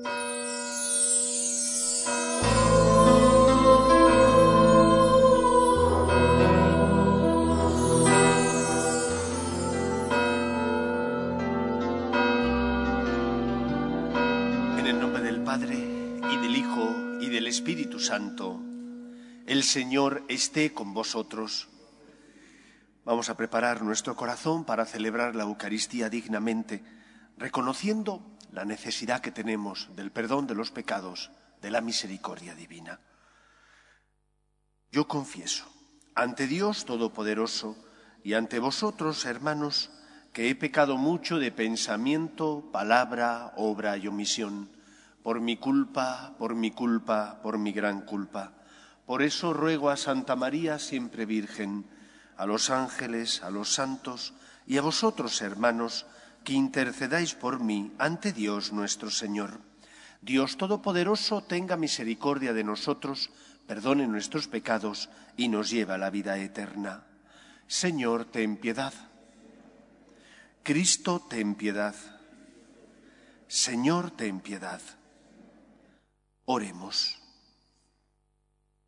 En el nombre del Padre, y del Hijo, y del Espíritu Santo, el Señor esté con vosotros. Vamos a preparar nuestro corazón para celebrar la Eucaristía dignamente, reconociendo la necesidad que tenemos del perdón de los pecados, de la misericordia divina. Yo confieso ante Dios Todopoderoso y ante vosotros, hermanos, que he pecado mucho de pensamiento, palabra, obra y omisión, por mi culpa, por mi culpa, por mi gran culpa. Por eso ruego a Santa María, siempre Virgen, a los ángeles, a los santos y a vosotros, hermanos, que intercedáis por mí ante Dios nuestro Señor. Dios Todopoderoso tenga misericordia de nosotros, perdone nuestros pecados y nos lleve a la vida eterna. Señor, ten piedad. Cristo, ten piedad. Señor, ten piedad. Oremos.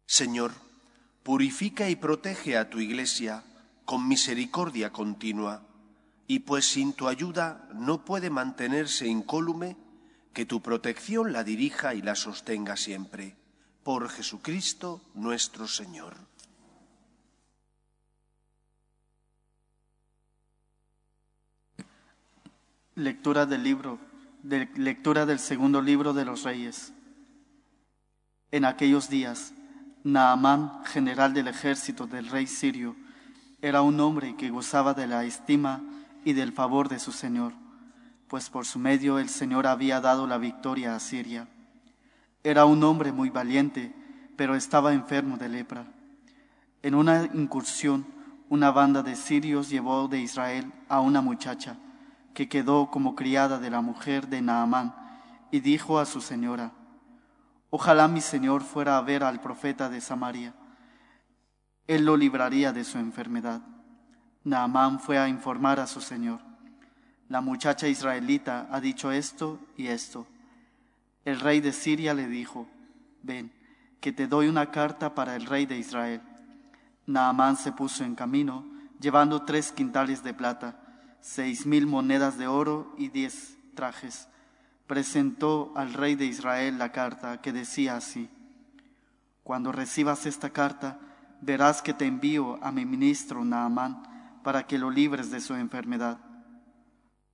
Señor, purifica y protege a tu iglesia con misericordia continua, y pues sin tu ayuda no puede mantenerse incólume, que tu protección la dirija y la sostenga siempre. Por Jesucristo nuestro Señor. Lectura del libro, lectura del segundo libro de los reyes. En aquellos días, Naamán, general del ejército del rey sirio, era un hombre que gozaba de la estima y del favor de su señor, pues por su medio el Señor había dado la victoria a Siria. Era un hombre muy valiente, pero estaba enfermo de lepra. En una incursión, una banda de sirios llevó de Israel a una muchacha, que quedó como criada de la mujer de Naamán, y dijo a su señora, Ojalá mi señor fuera a ver al profeta de Samaria. Él lo libraría de su enfermedad. Naamán fue a informar a su señor. La muchacha israelita ha dicho esto y esto. El rey de Siria le dijo, ven, que te doy una carta para el rey de Israel. Naamán se puso en camino, llevando tres quintales de plata seis mil monedas de oro y diez trajes. Presentó al rey de Israel la carta que decía así, Cuando recibas esta carta, verás que te envío a mi ministro Naamán para que lo libres de su enfermedad.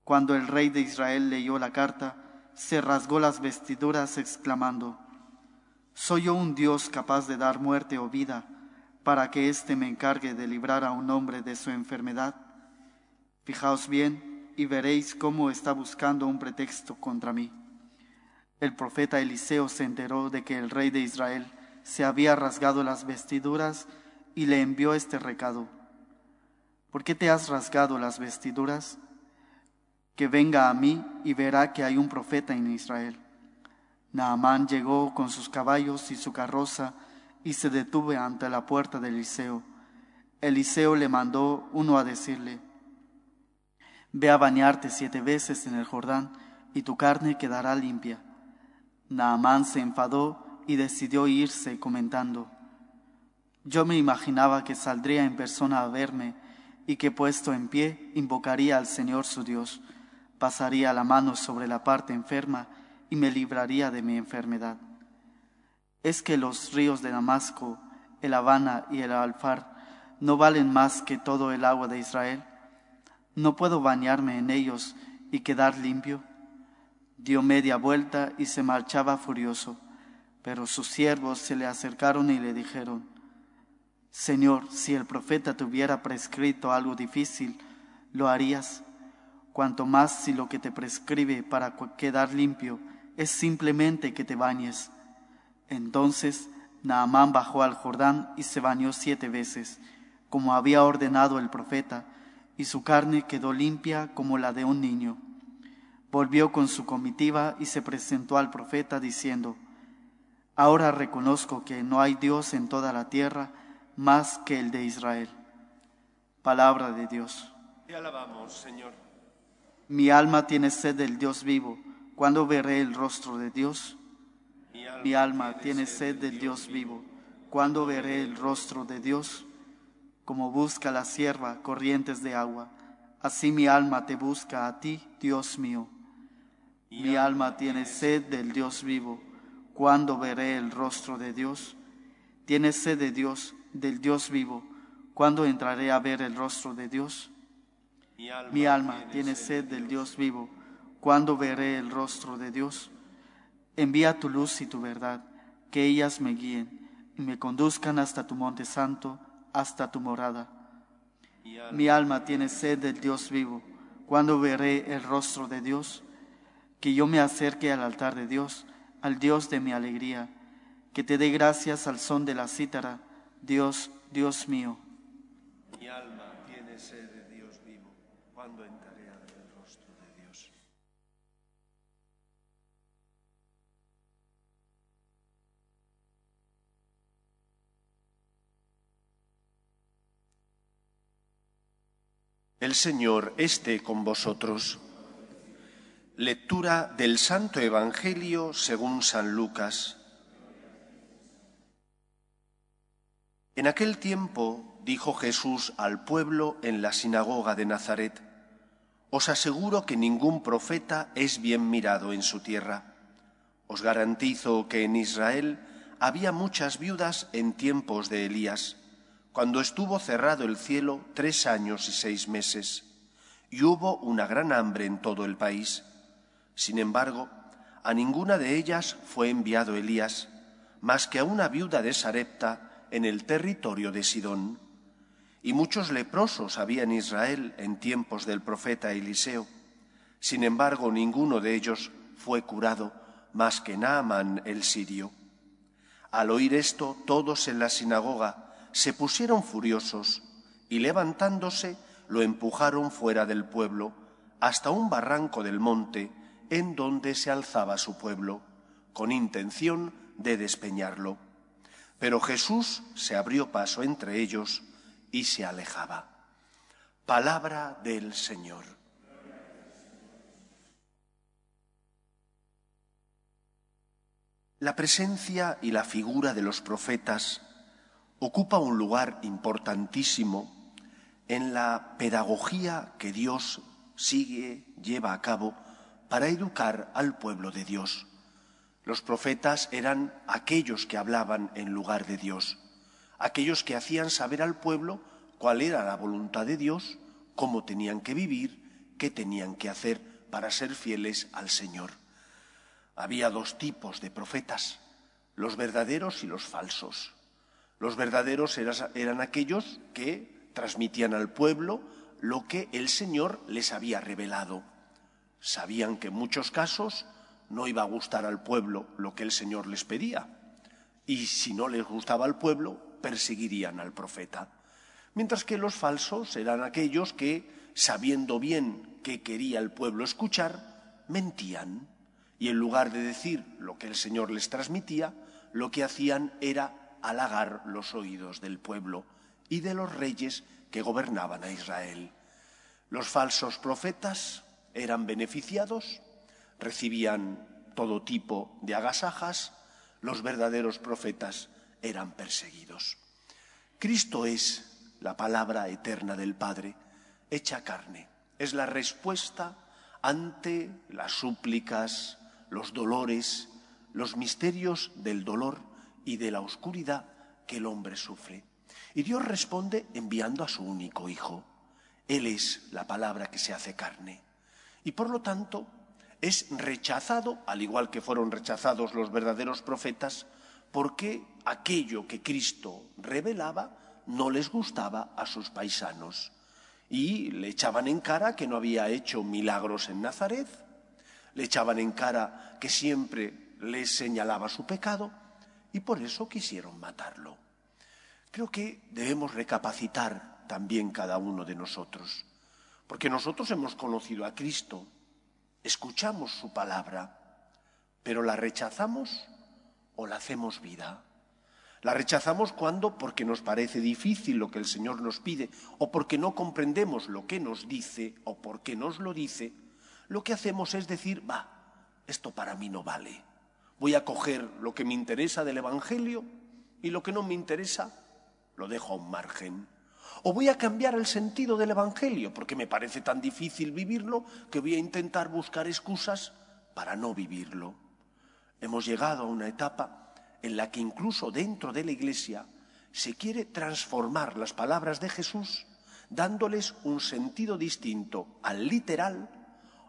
Cuando el rey de Israel leyó la carta, se rasgó las vestiduras exclamando, ¿Soy yo un Dios capaz de dar muerte o vida para que éste me encargue de librar a un hombre de su enfermedad? Fijaos bien y veréis cómo está buscando un pretexto contra mí. El profeta Eliseo se enteró de que el rey de Israel se había rasgado las vestiduras y le envió este recado. ¿Por qué te has rasgado las vestiduras? Que venga a mí y verá que hay un profeta en Israel. Naamán llegó con sus caballos y su carroza y se detuvo ante la puerta de Eliseo. Eliseo le mandó uno a decirle, Ve a bañarte siete veces en el Jordán y tu carne quedará limpia. Naamán se enfadó y decidió irse comentando, yo me imaginaba que saldría en persona a verme y que puesto en pie invocaría al Señor su Dios, pasaría la mano sobre la parte enferma y me libraría de mi enfermedad. Es que los ríos de Damasco, el Habana y el Alfar no valen más que todo el agua de Israel. ¿No puedo bañarme en ellos y quedar limpio? Dio media vuelta y se marchaba furioso, pero sus siervos se le acercaron y le dijeron, Señor, si el profeta te hubiera prescrito algo difícil, ¿lo harías? Cuanto más si lo que te prescribe para quedar limpio es simplemente que te bañes. Entonces Naamán bajó al Jordán y se bañó siete veces, como había ordenado el profeta, y su carne quedó limpia como la de un niño. Volvió con su comitiva y se presentó al profeta diciendo, Ahora reconozco que no hay Dios en toda la tierra más que el de Israel. Palabra de Dios. Te alabamos, Señor. Mi alma tiene sed del Dios vivo, ¿Cuándo veré el rostro de Dios? Mi alma tiene sed del Dios vivo. ¿Cuándo veré el rostro de Dios? Como busca la sierva corrientes de agua, así mi alma te busca a ti, Dios mío. Mi alma tiene sed del Dios vivo. ¿Cuándo veré el rostro de Dios? Tiene sed de Dios, del Dios vivo. ¿Cuándo entraré a ver el rostro de Dios? Mi alma tiene sed del Dios vivo. ¿Cuándo veré el rostro de Dios? Envía tu luz y tu verdad, que ellas me guíen y me conduzcan hasta tu monte santo, hasta tu morada. Mi alma tiene sed del Dios vivo. ¿Cuándo veré el rostro de Dios? Que yo me acerque al altar de Dios, al Dios de mi alegría, que te dé gracias al son de la cítara, Dios, Dios mío. Mi alma tiene sed de Dios vivo. ¿Cuándo entraré a ver el rostro de Dios? El Señor esté con vosotros. Lectura del Santo Evangelio según San Lucas. En aquel tiempo dijo Jesús al pueblo en la sinagoga de Nazaret, Os aseguro que ningún profeta es bien mirado en su tierra. Os garantizo que en Israel había muchas viudas en tiempos de Elías, cuando estuvo cerrado el cielo tres años y seis meses, y hubo una gran hambre en todo el país. Sin embargo, a ninguna de ellas fue enviado Elías, más que a una viuda de Sarepta en el territorio de Sidón. Y muchos leprosos había en Israel en tiempos del profeta Eliseo. Sin embargo, ninguno de ellos fue curado, más que Naaman el sirio. Al oír esto, todos en la sinagoga se pusieron furiosos y levantándose lo empujaron fuera del pueblo hasta un barranco del monte en donde se alzaba su pueblo, con intención de despeñarlo. Pero Jesús se abrió paso entre ellos y se alejaba. Palabra del Señor. La presencia y la figura de los profetas ocupa un lugar importantísimo en la pedagogía que Dios sigue, lleva a cabo para educar al pueblo de Dios. Los profetas eran aquellos que hablaban en lugar de Dios, aquellos que hacían saber al pueblo cuál era la voluntad de Dios, cómo tenían que vivir, qué tenían que hacer para ser fieles al Señor. Había dos tipos de profetas, los verdaderos y los falsos. Los verdaderos eran aquellos que transmitían al pueblo lo que el Señor les había revelado. Sabían que en muchos casos no iba a gustar al pueblo lo que el Señor les pedía. Y si no les gustaba al pueblo, perseguirían al profeta. Mientras que los falsos eran aquellos que, sabiendo bien qué quería el pueblo escuchar, mentían. Y en lugar de decir lo que el Señor les transmitía, lo que hacían era halagar los oídos del pueblo y de los reyes que gobernaban a Israel. Los falsos profetas eran beneficiados, recibían todo tipo de agasajas, los verdaderos profetas eran perseguidos. Cristo es la palabra eterna del Padre, hecha carne. Es la respuesta ante las súplicas, los dolores, los misterios del dolor y de la oscuridad que el hombre sufre. Y Dios responde enviando a su único Hijo. Él es la palabra que se hace carne. Y por lo tanto es rechazado, al igual que fueron rechazados los verdaderos profetas, porque aquello que Cristo revelaba no les gustaba a sus paisanos. Y le echaban en cara que no había hecho milagros en Nazaret, le echaban en cara que siempre les señalaba su pecado, y por eso quisieron matarlo. Creo que debemos recapacitar también cada uno de nosotros, porque nosotros hemos conocido a Cristo, escuchamos su palabra, pero la rechazamos o la hacemos vida. La rechazamos cuando porque nos parece difícil lo que el Señor nos pide o porque no comprendemos lo que nos dice o porque nos lo dice. Lo que hacemos es decir, va, esto para mí no vale. Voy a coger lo que me interesa del Evangelio y lo que no me interesa lo dejo a un margen. O voy a cambiar el sentido del Evangelio porque me parece tan difícil vivirlo que voy a intentar buscar excusas para no vivirlo. Hemos llegado a una etapa en la que incluso dentro de la Iglesia se quiere transformar las palabras de Jesús dándoles un sentido distinto al literal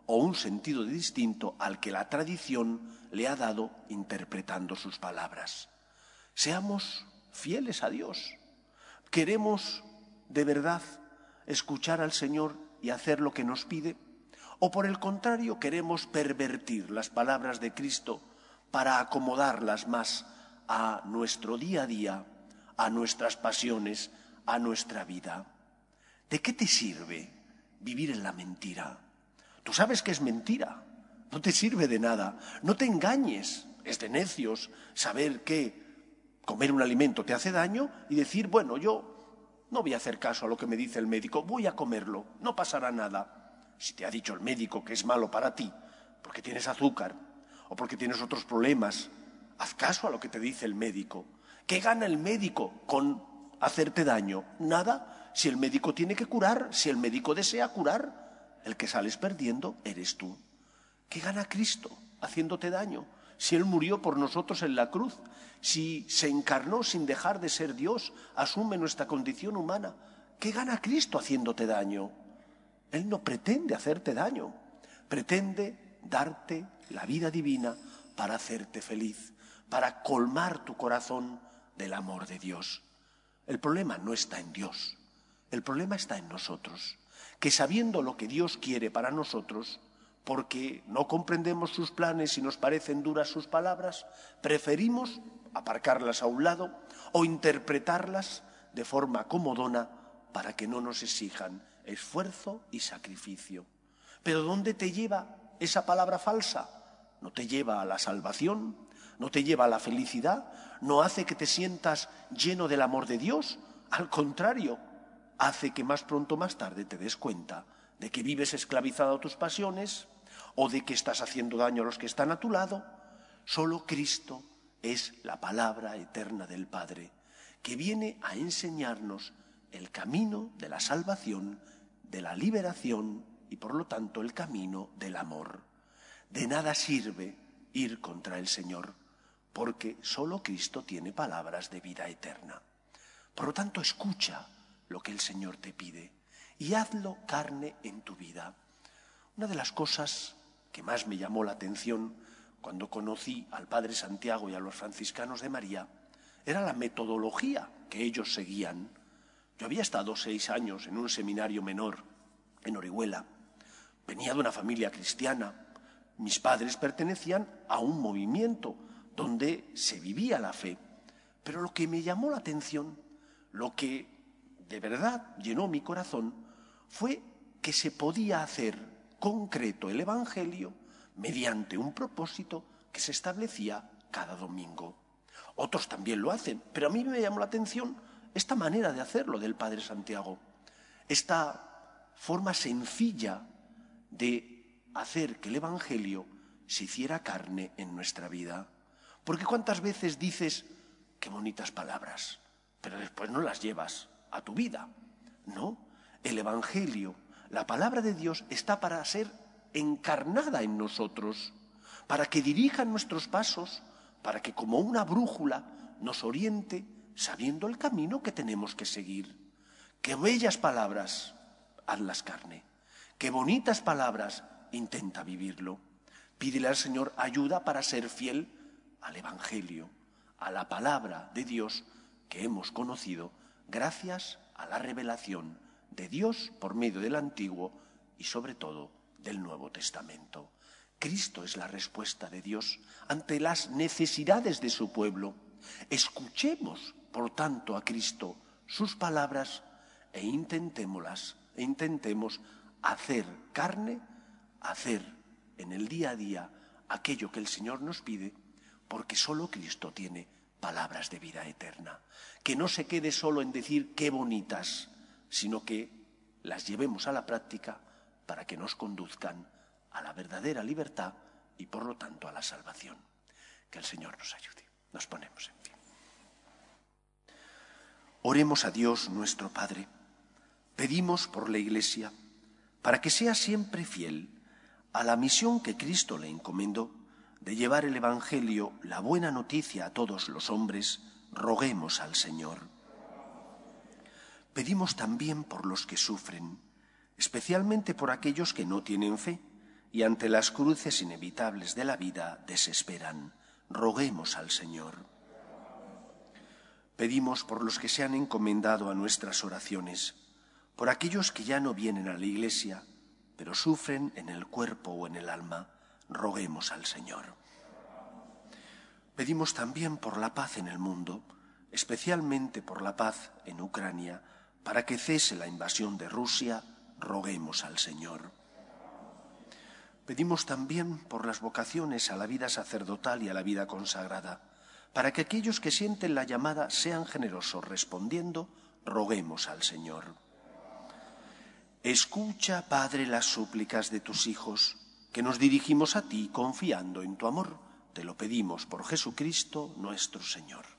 o un sentido distinto al que la tradición le ha dado interpretando sus palabras. Seamos fieles a Dios. ¿Queremos de verdad escuchar al Señor y hacer lo que nos pide? ¿O por el contrario queremos pervertir las palabras de Cristo para acomodarlas más a nuestro día a día, a nuestras pasiones, a nuestra vida? ¿De qué te sirve vivir en la mentira? Tú sabes que es mentira, no te sirve de nada, no te engañes, es de necios saber que comer un alimento te hace daño y decir, bueno, yo no voy a hacer caso a lo que me dice el médico, voy a comerlo, no pasará nada. Si te ha dicho el médico que es malo para ti, porque tienes azúcar o porque tienes otros problemas, haz caso a lo que te dice el médico. ¿Qué gana el médico con hacerte daño? Nada. Si el médico tiene que curar, si el médico desea curar, el que sales perdiendo eres tú. ¿Qué gana Cristo haciéndote daño? Si Él murió por nosotros en la cruz, si se encarnó sin dejar de ser Dios, asume nuestra condición humana, ¿qué gana Cristo haciéndote daño? Él no pretende hacerte daño, pretende darte la vida divina para hacerte feliz, para colmar tu corazón del amor de Dios. El problema no está en Dios, el problema está en nosotros que sabiendo lo que Dios quiere para nosotros, porque no comprendemos sus planes y nos parecen duras sus palabras, preferimos aparcarlas a un lado o interpretarlas de forma comodona para que no nos exijan esfuerzo y sacrificio. Pero ¿dónde te lleva esa palabra falsa? No te lleva a la salvación, no te lleva a la felicidad, no hace que te sientas lleno del amor de Dios, al contrario, hace que más pronto más tarde te des cuenta de que vives esclavizado a tus pasiones o de que estás haciendo daño a los que están a tu lado. Solo Cristo es la palabra eterna del Padre, que viene a enseñarnos el camino de la salvación, de la liberación y por lo tanto el camino del amor. De nada sirve ir contra el Señor, porque solo Cristo tiene palabras de vida eterna. Por lo tanto, escucha lo que el Señor te pide y hazlo carne en tu vida. Una de las cosas que más me llamó la atención cuando conocí al Padre Santiago y a los franciscanos de María era la metodología que ellos seguían. Yo había estado seis años en un seminario menor en Orihuela. Venía de una familia cristiana. Mis padres pertenecían a un movimiento donde se vivía la fe. Pero lo que me llamó la atención, lo que de verdad llenó mi corazón fue que se podía hacer concreto el Evangelio mediante un propósito que se establecía cada domingo. Otros también lo hacen, pero a mí me llamó la atención esta manera de hacerlo del Padre Santiago, esta forma sencilla de hacer que el Evangelio se hiciera carne en nuestra vida. Porque cuántas veces dices, qué bonitas palabras, pero después no las llevas a tu vida. No, el Evangelio, la palabra de Dios está para ser encarnada en nosotros, para que dirija nuestros pasos, para que como una brújula nos oriente sabiendo el camino que tenemos que seguir. Qué bellas palabras, hazlas carne. Qué bonitas palabras, intenta vivirlo. Pídele al Señor ayuda para ser fiel al Evangelio, a la palabra de Dios que hemos conocido gracias a la revelación de Dios por medio del Antiguo y sobre todo del Nuevo Testamento. Cristo es la respuesta de Dios ante las necesidades de su pueblo. Escuchemos, por tanto, a Cristo sus palabras e intentémoslas, e intentemos hacer carne, hacer en el día a día aquello que el Señor nos pide, porque solo Cristo tiene palabras de vida eterna. Que no se quede solo en decir qué bonitas, sino que las llevemos a la práctica para que nos conduzcan a la verdadera libertad y por lo tanto a la salvación. Que el Señor nos ayude. Nos ponemos en pie. Oremos a Dios nuestro Padre. Pedimos por la Iglesia para que sea siempre fiel a la misión que Cristo le encomendó de llevar el Evangelio, la buena noticia a todos los hombres, roguemos al Señor. Pedimos también por los que sufren, especialmente por aquellos que no tienen fe y ante las cruces inevitables de la vida desesperan. Roguemos al Señor. Pedimos por los que se han encomendado a nuestras oraciones, por aquellos que ya no vienen a la Iglesia, pero sufren en el cuerpo o en el alma, roguemos al Señor. Pedimos también por la paz en el mundo, especialmente por la paz en Ucrania, para que cese la invasión de Rusia, roguemos al Señor. Pedimos también por las vocaciones a la vida sacerdotal y a la vida consagrada, para que aquellos que sienten la llamada sean generosos respondiendo, roguemos al Señor. Escucha, Padre, las súplicas de tus hijos, que nos dirigimos a ti confiando en tu amor. Te lo pedimos por Jesucristo nuestro Señor.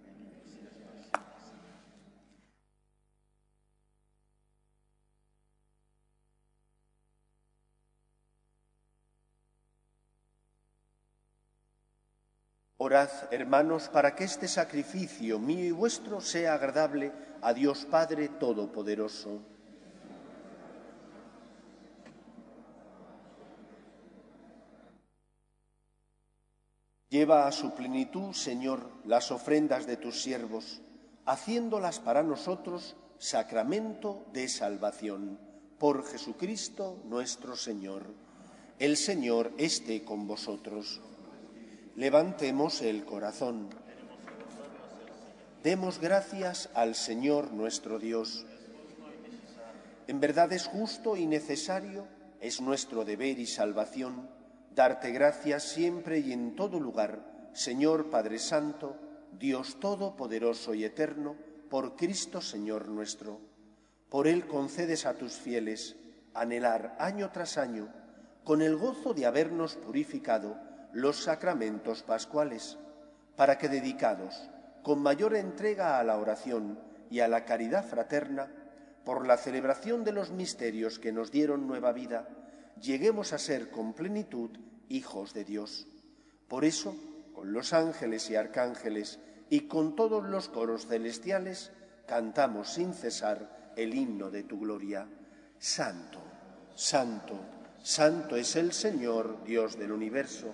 Orad, hermanos, para que este sacrificio mío y vuestro sea agradable a Dios Padre Todopoderoso. Lleva a su plenitud, Señor, las ofrendas de tus siervos, haciéndolas para nosotros sacramento de salvación. Por Jesucristo nuestro Señor. El Señor esté con vosotros. Levantemos el corazón. Demos gracias al Señor nuestro Dios. En verdad es justo y necesario, es nuestro deber y salvación, darte gracias siempre y en todo lugar, Señor Padre Santo, Dios Todopoderoso y Eterno, por Cristo Señor nuestro. Por Él concedes a tus fieles anhelar año tras año, con el gozo de habernos purificado, los sacramentos pascuales, para que dedicados con mayor entrega a la oración y a la caridad fraterna, por la celebración de los misterios que nos dieron nueva vida, lleguemos a ser con plenitud hijos de Dios. Por eso, con los ángeles y arcángeles y con todos los coros celestiales, cantamos sin cesar el himno de tu gloria. Santo, santo, santo es el Señor, Dios del universo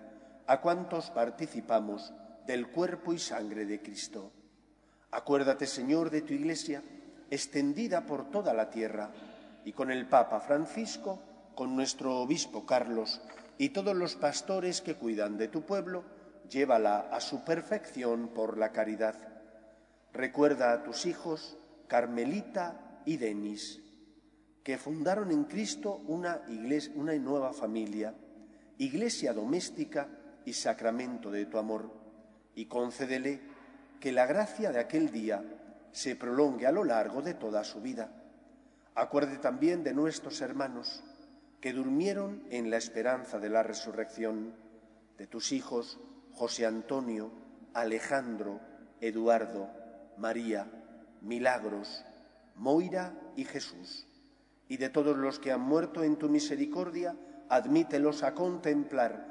a cuantos participamos del cuerpo y sangre de Cristo. Acuérdate, Señor, de tu Iglesia, extendida por toda la tierra, y con el Papa Francisco, con nuestro Obispo Carlos y todos los pastores que cuidan de tu pueblo, llévala a su perfección por la caridad. Recuerda a tus hijos, Carmelita y Denis, que fundaron en Cristo una, iglesia, una nueva familia, iglesia doméstica y sacramento de tu amor, y concédele que la gracia de aquel día se prolongue a lo largo de toda su vida. Acuerde también de nuestros hermanos que durmieron en la esperanza de la resurrección, de tus hijos José Antonio, Alejandro, Eduardo, María, Milagros, Moira y Jesús, y de todos los que han muerto en tu misericordia, admítelos a contemplar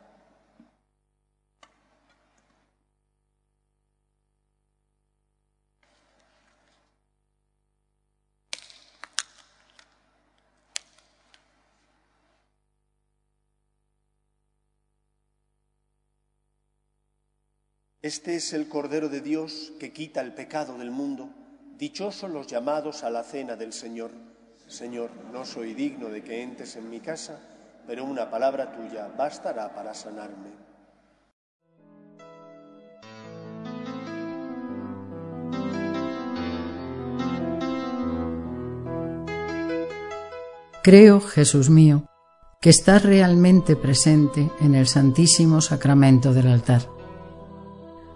Este es el Cordero de Dios que quita el pecado del mundo. Dichosos los llamados a la cena del Señor. Señor, no soy digno de que entres en mi casa, pero una palabra tuya bastará para sanarme. Creo, Jesús mío, que estás realmente presente en el Santísimo Sacramento del altar.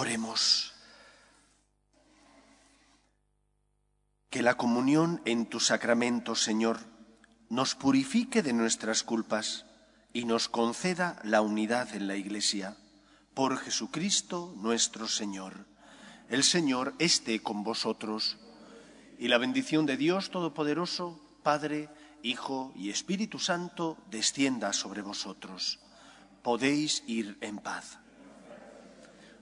Oremos. Que la comunión en tu sacramento, Señor, nos purifique de nuestras culpas y nos conceda la unidad en la Iglesia. Por Jesucristo nuestro Señor. El Señor esté con vosotros. Y la bendición de Dios Todopoderoso, Padre, Hijo y Espíritu Santo, descienda sobre vosotros. Podéis ir en paz.